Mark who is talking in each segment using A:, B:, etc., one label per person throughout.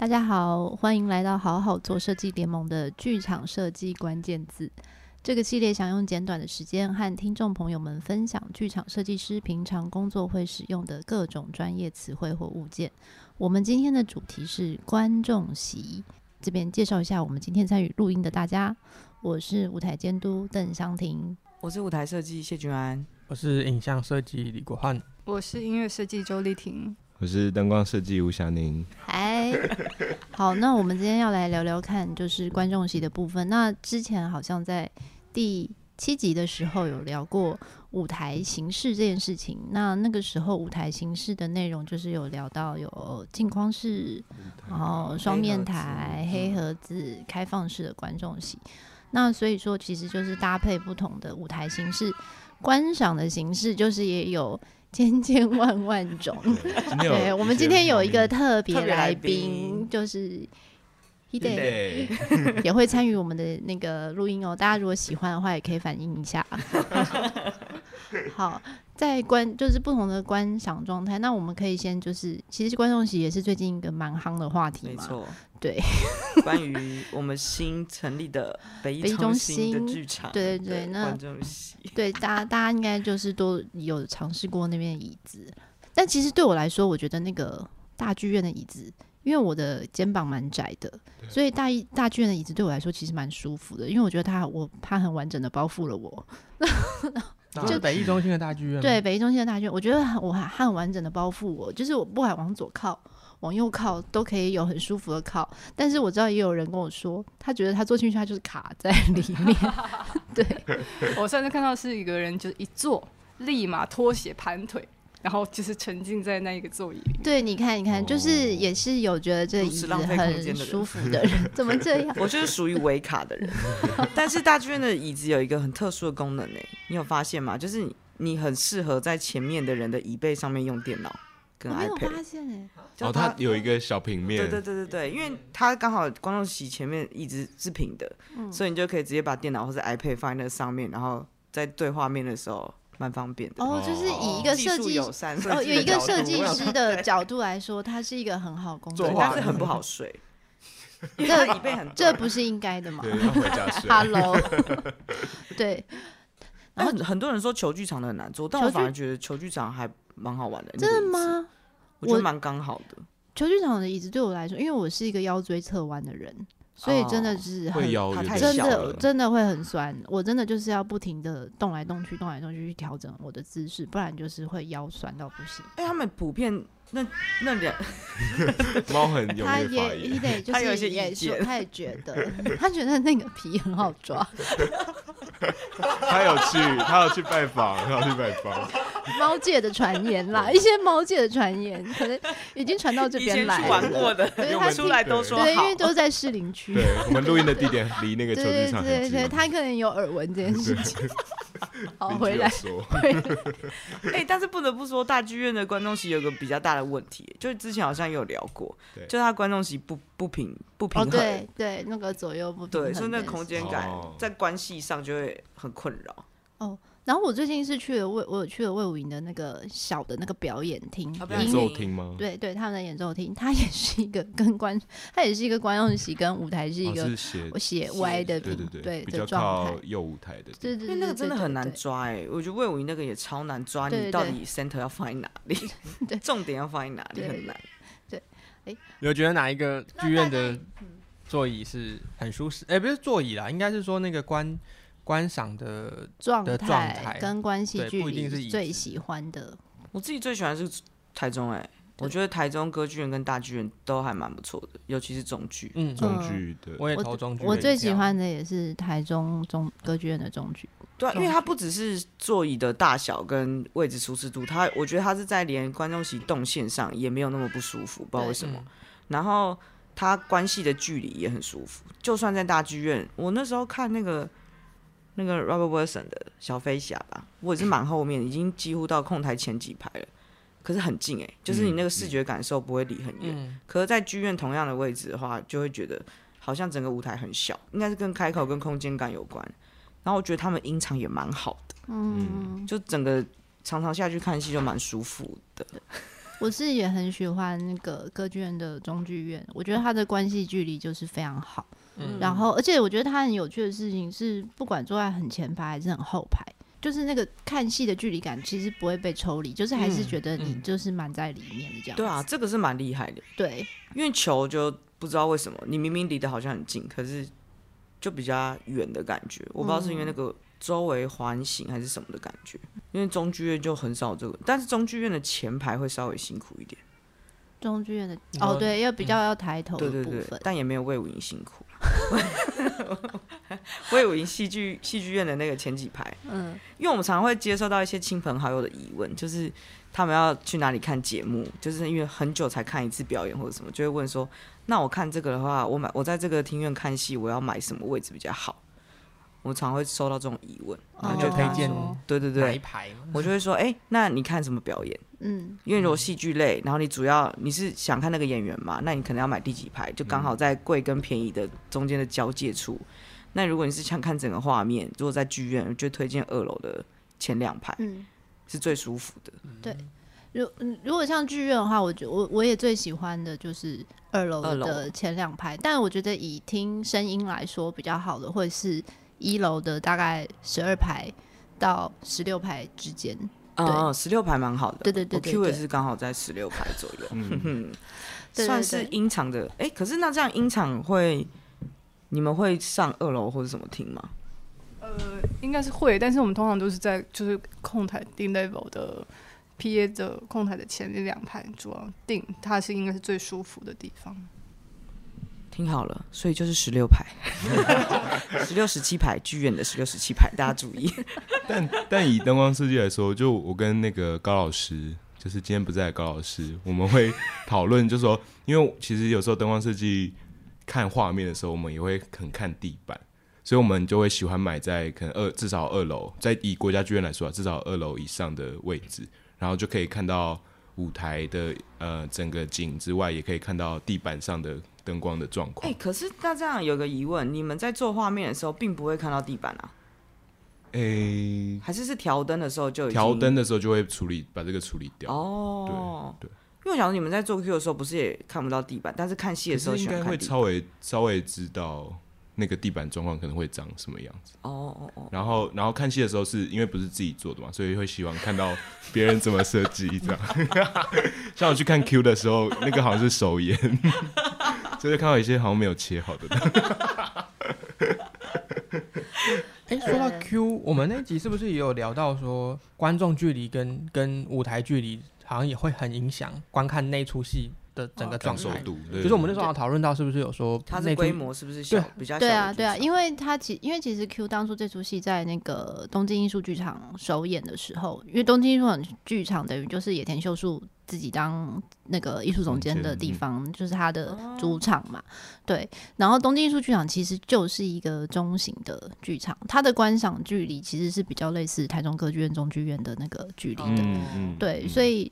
A: 大家好，欢迎来到好好做设计联盟的剧场设计关键字。这个系列想用简短的时间和听众朋友们分享剧场设计师平常工作会使用的各种专业词汇或物件。我们今天的主题是观众席。这边介绍一下我们今天参与录音的大家，我是舞台监督邓湘婷，
B: 我是舞台设计谢君安，
C: 我是影像设计李国汉，
D: 我是音乐设计周丽婷。
E: 我是灯光设计吴祥宁。
A: 嗨，好，那我们今天要来聊聊看，就是观众席的部分。那之前好像在第七集的时候有聊过舞台形式这件事情。那那个时候舞台形式的内容就是有聊到有镜框式，然后双面台、黑盒子、开放式的观众席。那所以说，其实就是搭配不同的舞台形式，观赏的形式就是也有。千千万万种，对，我们今天有一个特别来宾，就是伊德，也会参与我们的那个录音哦。大家如果喜欢的话，也可以反映一下。好。在观就是不同的观赏状态，那我们可以先就是，其实观众席也是最近一个蛮夯的话题嘛。没错，对。
B: 关于我们新成立的北艺中心的剧场，
A: 对对对，那观众席，对大家大家应该就是都有尝试过那边的椅子，但其实对我来说，我觉得那个大剧院的椅子，因为我的肩膀蛮窄的，所以大一大剧院的椅子对我来说其实蛮舒服的，因为我觉得它我它很完整的包覆了我。
C: 就北艺中心的大剧院，
A: 对北艺中心的大剧院，我觉得我还很完整的包覆我，就是我不管往左靠、往右靠，都可以有很舒服的靠。但是我知道也有人跟我说，他觉得他坐进去他就是卡在里面。对，
D: 我上次看到是一个人，就一坐立马脱鞋盘腿。然后就是沉浸在那一个座椅里。
A: 对，你看，你看，就是也是有觉得这椅子很舒服的人，怎么这样？
B: 我就是属于维卡的人。但是大剧院的椅子有一个很特殊的功能诶，你有发现吗？就是你很适合在前面的人的椅背上面用电脑跟 iPad。
A: 没有发现诶。
E: 哦，它有一个小平面。
B: 对对对对对，因为它刚好观众席前面椅子是平的，嗯，所以你就可以直接把电脑或者 iPad 放在那上面，然后在对画面的时候。蛮方便的
A: 哦，就是以一个设计哦，有一个设计师 的角度来说，它是一个很好工作，
B: 但是很不好睡。
A: 这椅背很，这不是应该的吗？Hello，对。
B: 然后 很多人说球剧场的很难做，但我反而觉得球剧场还蛮好玩的。
A: 真的吗？
B: 我觉得蛮刚好的。
A: 球剧场的椅子对我来说，因为我是一个腰椎侧弯的人。所以真的是很，真的真的会很酸。我真的就是要不停的动来动去，动来动去去调整我的姿势，不然就是会腰酸到不行。
B: 哎，他们普遍那那两
E: 猫很有，
A: 他也也得 就是也说，他也觉得他觉得那个皮很好抓。
E: 他有去，他有去拜访，他有去拜访。
A: 猫界的传言啦，一些猫界的传言可能已经传到这边来了。
B: 玩过的，对，他出来都说好。
A: 对，因为都在士林区。
E: 对，我们录音的地点离那个球场。
A: 对对对，他可能有耳闻这件事情。好，回来。
B: 哎，但是不得不说，大剧院的观众席有个比较大的问题，就是之前好像有聊过，就他观众席不不平不平衡。
A: 对对，那个左右不平衡。
B: 对，所以那个空间感在关系上就会很困扰。
A: 哦。然后我最近是去了魏，我有去了魏武营的那个小的那个表演厅，
E: 演奏厅吗？
A: 对对，他们的演奏厅，它也是一个跟观，它也是一个观众席跟舞台是一个斜歪的，
E: 对对对，
A: 对
E: 比较靠右舞台的，
A: 对对，
B: 因为那个真的很难抓哎，我觉得魏武营那个也超难抓，你到底 center 要放在哪里？对，重点要放在哪里很难。
A: 对，哎，
C: 有觉得哪一个剧院的座椅是很舒适？哎，不是座椅啦，应该是说那个观。观赏的状态
A: 跟关系剧是最喜欢的。
B: 我自己最喜欢是台中哎、欸，我觉得台中歌剧院跟大剧院都还蛮不错的，尤其是中剧。
C: 嗯，
E: 中剧对，
C: 我也投中剧。
A: 我最喜欢的也是台中中歌剧院的中剧。
B: 对，因为它不只是座椅的大小跟位置舒适度，它我觉得它是在连观众席动线上也没有那么不舒服，不知道为什么。嗯、然后它关系的距离也很舒服，就算在大剧院，我那时候看那个。那个 Robert Wilson 的小飞侠吧，我也是蛮后面，已经几乎到控台前几排了，可是很近哎、欸，就是你那个视觉感受不会离很远。嗯、可是，在剧院同样的位置的话，就会觉得好像整个舞台很小，应该是跟开口跟空间感有关。然后我觉得他们音场也蛮好的，嗯，就整个常常下去看戏就蛮舒服的。
A: 我是也很喜欢那个歌剧院的中剧院，我觉得它的关系距离就是非常好。嗯，然后而且我觉得他很有趣的事情是，不管坐在很前排还是很后排，就是那个看戏的距离感其实不会被抽离，就是还是觉得你就是蛮在里面的这样，嗯嗯。对
B: 啊，这个是蛮厉害的。
A: 对，因
B: 为球就不知道为什么你明明离得好像很近，可是就比较远的感觉。我不知道是因为那个。周围环形还是什么的感觉？因为中剧院就很少这个，但是中剧院的前排会稍微辛苦一点。
A: 中剧院的哦，对，要比较要抬头的部分，
B: 对对对，但也没有魏武营辛苦。卫武营戏剧戏剧院的那个前几排，嗯，因为我们常常会接受到一些亲朋好友的疑问，就是他们要去哪里看节目，就是因为很久才看一次表演或者什么，就会问说：那我看这个的话，我买我在这个厅院看戏，我要买什么位置比较好？我常会收到这种疑问，
C: 然后就推荐，
B: 对对对，我就会说，哎、欸，那你看什么表演？嗯，因为如果戏剧类，然后你主要你是想看那个演员嘛，那你可能要买第几排，就刚好在贵跟便宜的中间的交界处。嗯、那如果你是想看整个画面，如果在剧院，就推荐二楼的前两排，嗯，是最舒服的。
A: 对，如如果像剧院的话，我觉我我也最喜欢的就是二楼的前两排，但我觉得以听声音来说比较好的会是。一楼的大概十二排到十六排之间，
B: 嗯，十六排蛮好的，
A: 对对对，对，
B: 我 Q 也是刚好在十六排左右，嗯，算是音场的。哎、欸，可是那这样音场会，你们会上二楼或者什么厅吗？
D: 呃，应该是会，但是我们通常都是在就是控台定 level 的 PA 的控台的前面两排，主要定它是应该是最舒服的地方。
B: 听好了，所以就是十六排，十六、十七排剧院的十六、十七排，大家注意。
E: 但但以灯光设计来说，就我跟那个高老师，就是今天不在的高老师，我们会讨论，就是说，因为其实有时候灯光设计看画面的时候，我们也会很看地板，所以我们就会喜欢买在可能二至少二楼，在以国家剧院来说啊，至少二楼以上的位置，然后就可以看到舞台的呃整个景之外，也可以看到地板上的。灯光的状况。哎，
B: 可是那这样有个疑问，你们在做画面的时候，并不会看到地板啊？
E: 哎、欸，
B: 还是是调灯的时候就
E: 调灯的时候就会处理，把这个处理掉。
B: 哦，对对。因为我想说你们在做 Q 的时候，不是也看不到地板，但是看戏的时候应该会
E: 稍微稍微知道那个地板状况可能会长什么样子。
B: 哦哦哦。
E: 然后然后看戏的时候，是因为不是自己做的嘛，所以会希望看到别人怎么设计这样。像我去看 Q 的时候，那个好像是首演。所 以看到一些好像没有切好的。
C: 哎、欸，说到 Q，我们那集是不是也有聊到说，观众距离跟跟舞台距离好像也会很影响观看那出戏的整个状态度？就是我们那时候讨论到，是不是有说
B: 它的规模是不是小比较小？对
A: 啊，对啊，因为它其因为其实 Q 当初这出戏在那个东京艺术剧场首演的时候，因为东京艺术剧场等于就是野田秀树。自己当那个艺术总监的地方，就是他的主场嘛。对，然后东京艺术剧场其实就是一个中型的剧场，它的观赏距离其实是比较类似台中歌剧院、中剧院的那个距离的。对，所以。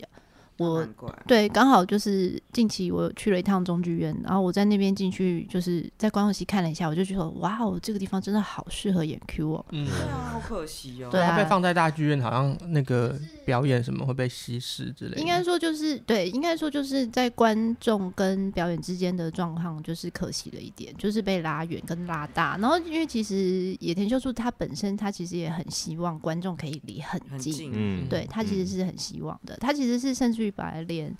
A: 我对，刚好就是近期我去了一趟中剧院，然后我在那边进去，就是在观众席看了一下，我就觉得哇哦，这个地方真的好适合演 Q 哦。
B: 嗯，对啊，好可惜哦。
C: 对啊，被放在大剧院，好像那个表演什么会被稀释之类的。
A: 应该说就是对，应该说就是在观众跟表演之间的状况，就是可惜了一点，就是被拉远跟拉大。然后因为其实野田秀树他本身他其实也很希望观众可以离很近，嗯，对他其实是很希望的，他其实是甚至于。本来连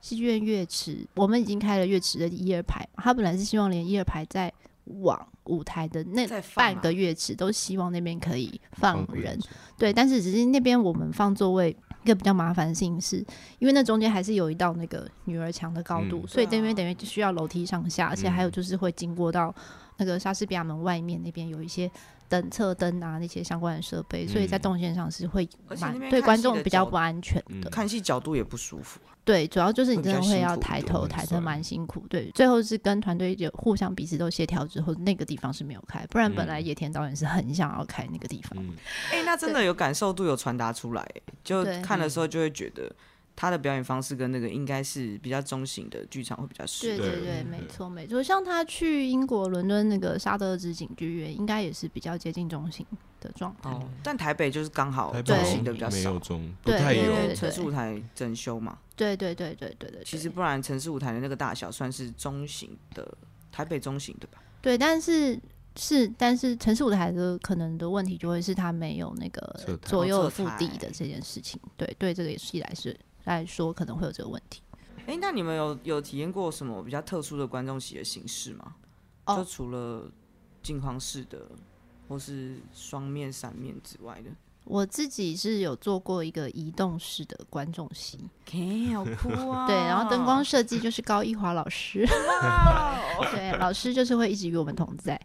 A: 戏剧院乐池，我们已经开了乐池的一二排，他本来是希望连一二排再往舞台的那半个乐池都希望那边可以放人，对，但是只是那边我们放座位一个比较麻烦的事情是，因为那中间还是有一道那个女儿墙的高度，所以那边等于需要楼梯上下，而且还有就是会经过到那个莎士比亚门外面那边有一些。等侧灯啊，那些相关的设备，所以在动线上是会蛮对观众比较不安全的，
B: 看戏角度也不舒服。
A: 对，主要就是你真的会要抬头抬得蛮辛苦。对，最后是跟团队就互相彼此都协调之后，那个地方是没有开，不然本来野田导演是很想要开那个地方。
B: 哎、欸，那真的有感受度有传达出来，就看的时候就会觉得他的表演方式跟那个应该是比较中型的剧场会比较适合。
A: 对对对，没错没错。像他去英国伦敦那个沙德兹景剧院，应该也是比较接近中型的状态。
B: 哦，但台北就是刚好
E: 中
B: 型的比较少，
E: 没有中，不太有
B: 城市舞台整修嘛。
A: 对对对对对对。
B: 其实不然，城市舞台的那个大小算是中型的，台北中型的吧。
A: 对，但是。是，但是城市舞台的可能的问题就会是它没有那个左右腹地的这件事情。对，对，这个也是一来是来说可能会有这个问题。
B: 哎、欸，那你们有有体验过什么比较特殊的观众席的形式吗？哦、就除了镜框式的，或是双面、三面之外的。
A: 我自己是有做过一个移动式的观众席
B: ，OK，好酷啊！
A: 对，然后灯光设计就是高一华老师，对，老师就是会一直与我们同在。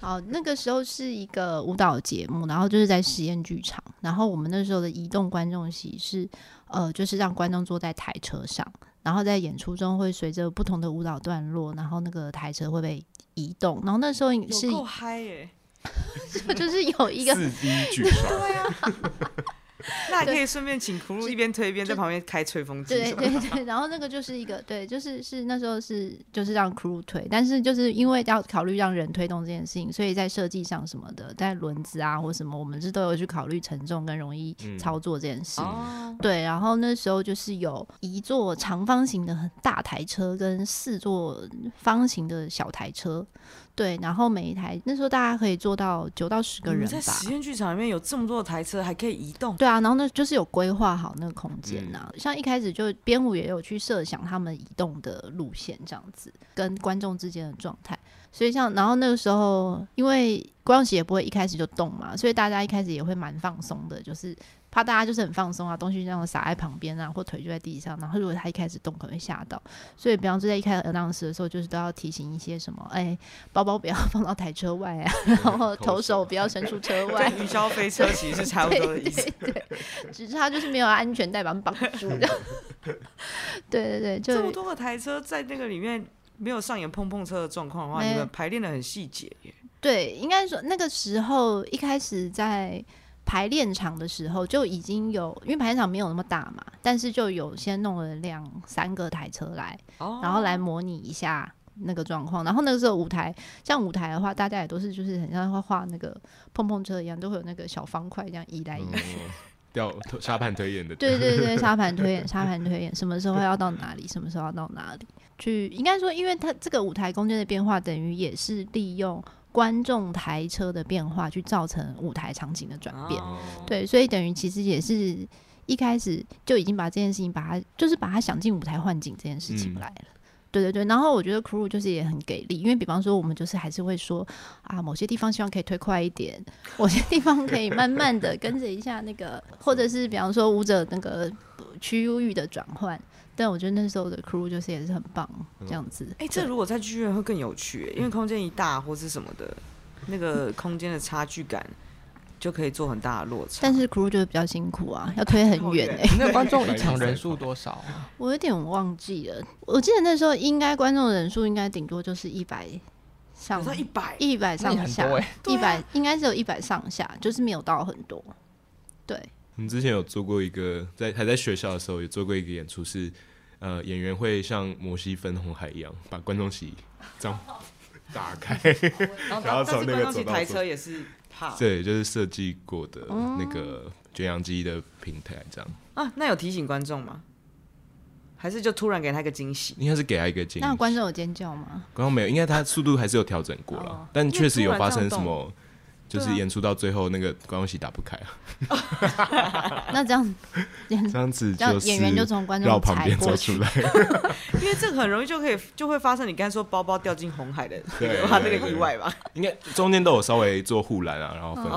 A: 好，那个时候是一个舞蹈节目，然后就是在实验剧场，然后我们那时候的移动观众席是，呃，就是让观众坐在台车上，然后在演出中会随着不同的舞蹈段落，然后那个台车会被移动，然后那时候是
B: 够嗨耶！
A: 就是有一个
E: 四 D 剧场，
B: 对啊，那还可以顺便请 crew 一边推一边在旁边开吹风机，
A: 对对对，然后那个就是一个对，就是是那时候是就是让 crew 推，但是就是因为要考虑让人推动这件事情，所以在设计上什么的，在轮子啊或什么，我们是都有去考虑承重跟容易操作这件事。
B: 嗯、
A: 对，然后那时候就是有一座长方形的很大台车跟四座方形的小台车。对，然后每一台那时候大家可以坐到九到十个人吧。
B: 在实验剧场里面有这么多的台车，还可以移动。
A: 对啊，然后呢，就是有规划好那个空间呐、啊。嗯、像一开始就编舞也有去设想他们移动的路线这样子，跟观众之间的状态。所以像然后那个时候，因为观众席也不会一开始就动嘛，所以大家一开始也会蛮放松的，就是。怕大家就是很放松啊，东西就这样撒在旁边啊，或腿就在地上。然后如果他一开始动，可能会吓到。所以，比方说在一开始 announce 的时候，就是都要提醒一些什么，哎、欸，包包不要放到台车外啊，然后投手不要伸出车外。
B: 云霄飞车其实是差不多的意思，
A: 对，只是他就是没有安全带把他绑住的。对对对，就
B: 这么多个台车在那个里面没有上演碰碰车的状况的话，你们排练的很细节耶。
A: 对，应该说那个时候一开始在。排练场的时候就已经有，因为排练场没有那么大嘛，但是就有先弄了两三个台车来，哦、然后来模拟一下那个状况。然后那个时候舞台，像舞台的话，大家也都是就是很像会画那个碰碰车一样，都会有那个小方块这样移来移去，
E: 掉沙盘推演的。
A: 对对对，沙盘推演，沙盘推演，什么时候要到哪里，什么时候要到哪里去？应该说，因为它这个舞台空间的变化，等于也是利用。观众台车的变化，去造成舞台场景的转变，哦、对，所以等于其实也是一开始就已经把这件事情把它，就是把它想进舞台换景这件事情来了，嗯、对对对。然后我觉得 crew 就是也很给力，因为比方说我们就是还是会说啊，某些地方希望可以推快一点，某些地方可以慢慢的跟着一下那个，或者是比方说舞者那个区域的转换。但我觉得那时候的 crew 就是也是很棒，这样子。哎、
B: 欸，这如果在剧院会更有趣，因为空间一大或是什么的，那个 空间的差距感就可以做很大的落差。
A: 但是 crew 就是比较辛苦啊，要推很远哎、欸。
C: 那观众 一场人数多少？
A: 我有点忘记了，我记得那时候应该观众人数应该顶多就是一百上，
B: 一百
A: 一百上下，一百应该是有一百上下，就是没有到很多。对。
E: 我们之前有做过一个，在还在学校的时候有做过一个演出是，是呃演员会像摩西分红海一样，把观众席这样打开 然后从那个走道
B: 台车也是怕，
E: 对，就是设计过的那个卷扬机的平台这样。
B: 啊，那有提醒观众吗？还是就突然给他一个惊喜？
E: 应该是给他一个惊喜。
A: 那观众有尖叫吗？
E: 观众没有，应该他速度还是有调整过了，哦、但确实有发生什么。就是演出到最后，那个观众席打不开啊。
A: 那这样，
E: 这样子就
A: 演员就从观众
E: 绕旁边走出来，
B: 因为这个很容易就可以就会发生你刚才说包包掉进红海的话那个意外吧？
E: 应该中间都有稍微做护栏啊，然后分开。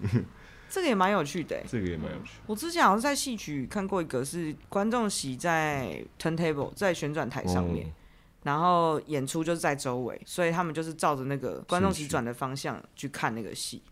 E: 对对对，
B: 这个也蛮有趣的。
E: 这个也蛮有趣。
B: 我之前好像在戏曲看过一个，是观众席在 turntable 在旋转台上面。然后演出就是在周围，所以他们就是照着那个观众席转的方向去看那个戏，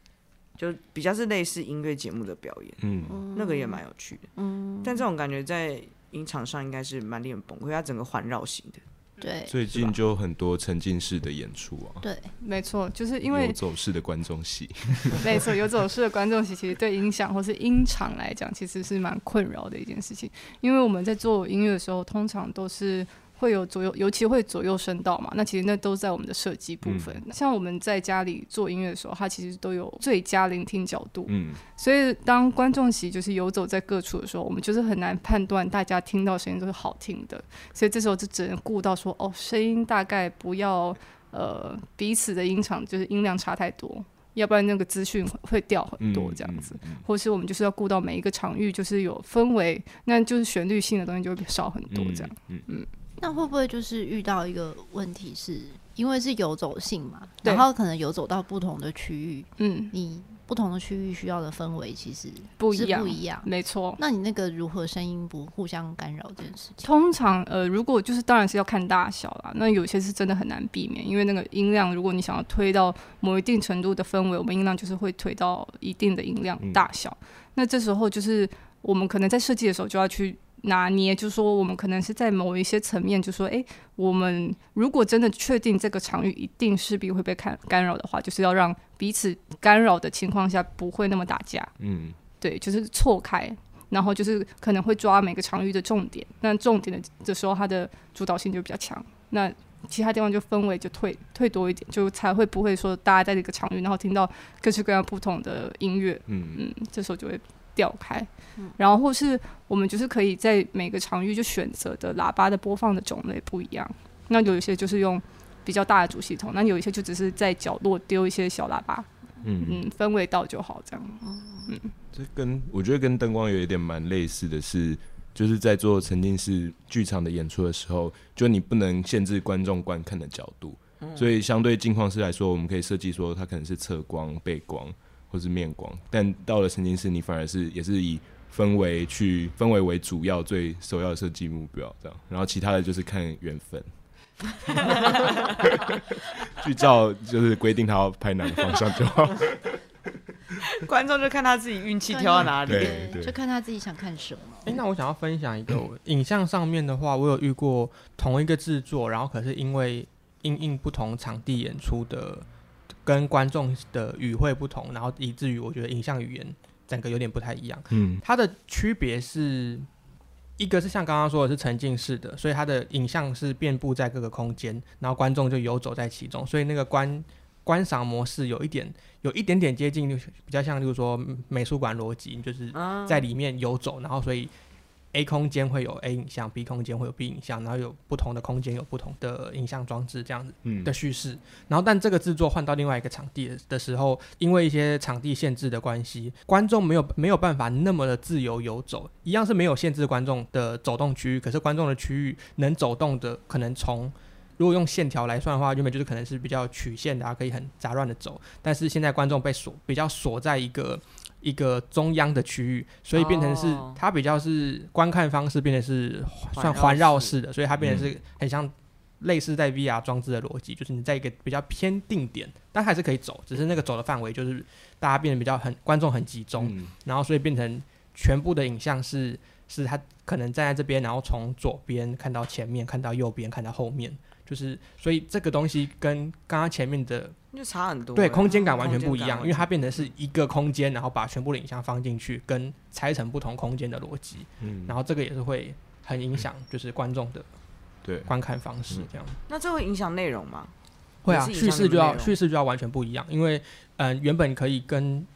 B: 就比较是类似音乐节目的表演，嗯，那个也蛮有趣的，嗯，但这种感觉在音场上应该是蛮令人崩溃，它整个环绕型的，
A: 对，
E: 最近就很多沉浸式的演出啊。
A: 对，
D: 没错，就是因为
E: 有走式的观众席。
D: 没错，有走式的观众席其实对音响或是音场来讲，其实是蛮困扰的一件事情。因为我们在做音乐的时候，通常都是。会有左右，尤其会左右声道嘛。那其实那都在我们的设计部分。嗯、像我们在家里做音乐的时候，它其实都有最佳聆听角度。嗯，所以当观众席就是游走在各处的时候，我们就是很难判断大家听到声音都是好听的。所以这时候就只能顾到说，哦，声音大概不要呃彼此的音场就是音量差太多，要不然那个资讯会掉很多这样子。嗯嗯嗯、或是我们就是要顾到每一个场域就是有氛围，那就是旋律性的东西就会少很多这样。嗯嗯。嗯
A: 那会不会就是遇到一个问题是，是因为是游走性嘛，然后可能游走到不同的区域，嗯，你不同的区域需要的氛围其实不一样，不一样，
D: 没错。
A: 那你那个如何声音不互相干扰这件事情？
D: 通常呃，如果就是当然是要看大小啦，那有些是真的很难避免，因为那个音量，如果你想要推到某一定程度的氛围，我们音量就是会推到一定的音量大小。嗯、那这时候就是我们可能在设计的时候就要去。拿捏，就是说，我们可能是在某一些层面，就是说，哎、欸，我们如果真的确定这个场域一定势必会被干干扰的话，就是要让彼此干扰的情况下不会那么打架。嗯，对，就是错开，然后就是可能会抓每个场域的重点，那重点的的时候，它的主导性就比较强。那其他地方就氛围就退退多一点，就才会不会说大家在这个场域，然后听到各式各样不同的音乐。嗯嗯，这时候就会。调开，然后或是我们就是可以在每个场域就选择的喇叭的播放的种类不一样。那有一些就是用比较大的主系统，那有一些就只是在角落丢一些小喇叭，嗯。嗯，氛围到就好这样。嗯，
E: 这跟我觉得跟灯光有一点蛮类似的是，就是在做沉浸式剧场的演出的时候，就你不能限制观众观看的角度，所以相对镜框师来说，我们可以设计说它可能是侧光、背光。或是面广，但到了沉浸式，你反而是也是以氛围去氛围为主要最首要的设计目标，这样，然后其他的就是看缘分。剧照就是规定他要拍哪个方向就好，
B: 观众就看他自己运气挑到哪
A: 里，就看他自己想看什么。
C: 哎、欸，那我想要分享一个影像上面的话，我有遇过同一个制作，然后可是因为因应不同场地演出的。跟观众的语汇不同，然后以至于我觉得影像语言整个有点不太一样。嗯，它的区别是一个是像刚刚说的是沉浸式的，所以它的影像是遍布在各个空间，然后观众就游走在其中，所以那个观观赏模式有一点有一点点接近，比较像就是说美术馆逻辑，就是在里面游走，然后所以。A 空间会有 A 影像，B 空间会有 B 影像，然后有不同的空间有不同的影像装置这样子的叙事。嗯、然后，但这个制作换到另外一个场地的时候，因为一些场地限制的关系，观众没有没有办法那么的自由游走。一样是没有限制观众的走动区域，可是观众的区域能走动的，可能从如果用线条来算的话，原本就是可能是比较曲线的，可以很杂乱的走。但是现在观众被锁，比较锁在一个。一个中央的区域，所以变成是它比较是观看方式变成是算环绕式的，所以它变成是很像类似在 VR 装置的逻辑，就是你在一个比较偏定点，但还是可以走，只是那个走的范围就是大家变得比较很观众很集中，然后所以变成全部的影像是是他可能站在这边，然后从左边看到前面，看到右边，看到后面。就是，所以这个东西跟刚刚前面的
B: 就差很多，
C: 对，空间感完全不一样，因为它变成是一个空间，然后把全部的影像放进去，跟拆成不同空间的逻辑，嗯，然后这个也是会很影响，就是观众的对观看方式这样。
B: 那这会影响内容吗？
C: 会啊，叙事就要叙事就要完全不一样，因为嗯、呃，原本可以跟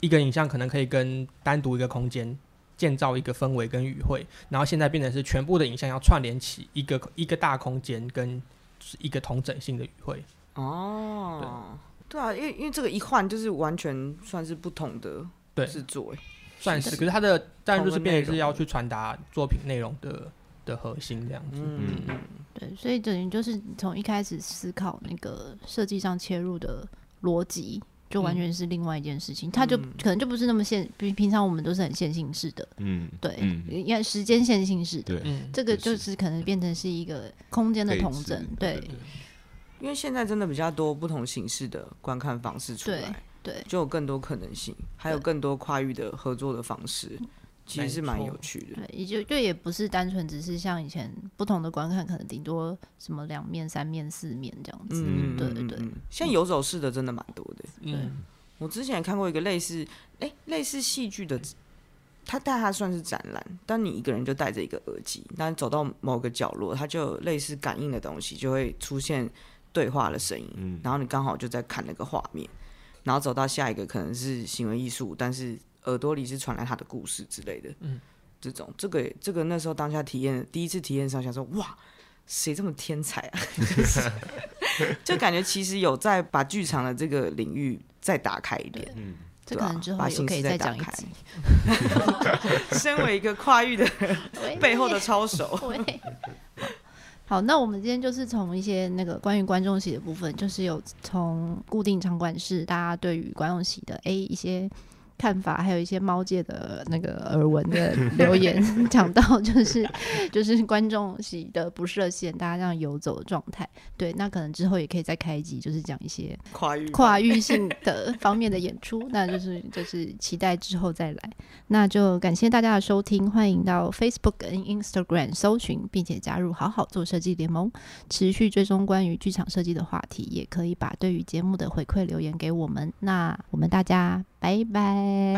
C: 一个影像可能可以跟单独一个空间建造一个氛围跟语汇，然后现在变成是全部的影像要串联起一个一个大空间跟。是一个同整性的语汇。
B: 哦，对，对啊，因为因为这个一换就是完全算是不同的制作，
C: 算是，可是它的当然就是变成是要去传达作品内容的的核心这样子，嗯，
A: 嗯。对，所以等于就是从一开始思考那个设计上切入的逻辑。就完全是另外一件事情，嗯、它就可能就不是那么线，比平常我们都是很线性式的，嗯，对，因为时间线性式的，对，这个就是可能变成是一个空间的同整，对，对，
B: 因为现在真的比较多不同形式的观看方式出来，
A: 对，对，
B: 就有更多可能性，还有更多跨域的合作的方式，其实是蛮有趣的。
A: 对，也就就也不是单纯只是像以前不同的观看，可能顶多什么两面、三面、四面这样子。嗯，对对对。
B: 像游走式的真的蛮多的。
A: 对，
B: 我之前看过一个类似，哎，类似戏剧的，它但它算是展览，但你一个人就戴着一个耳机，但走到某个角落，它就有类似感应的东西，就会出现对话的声音。嗯，然后你刚好就在看那个画面，然后走到下一个可能是行为艺术，但是。耳朵里是传来他的故事之类的，嗯，这种这个这个那时候当下体验第一次体验上，想说哇，谁这么天才啊？就感觉其实有在把剧场的这个领域再打开一点，嗯，
A: 这可能之后也可以再讲一集。
B: 身为一个跨域的背后的操手，
A: 好，那我们今天就是从一些那个关于观众席的部分，就是有从固定场馆式大家对于观众席的 A 一些。看法，还有一些猫界的那个耳闻的留言，讲到就是 就是观众席的不设限，大家这样游走的状态。对，那可能之后也可以再开一集，就是讲一些
B: 跨域
A: 跨域性的方面的演出。那就是就是期待之后再来。那就感谢大家的收听，欢迎到 Facebook 跟 Instagram 搜寻，并且加入好好做设计联盟，持续追踪关于剧场设计的话题，也可以把对于节目的回馈留言给我们。那我们大家。
B: 拜拜。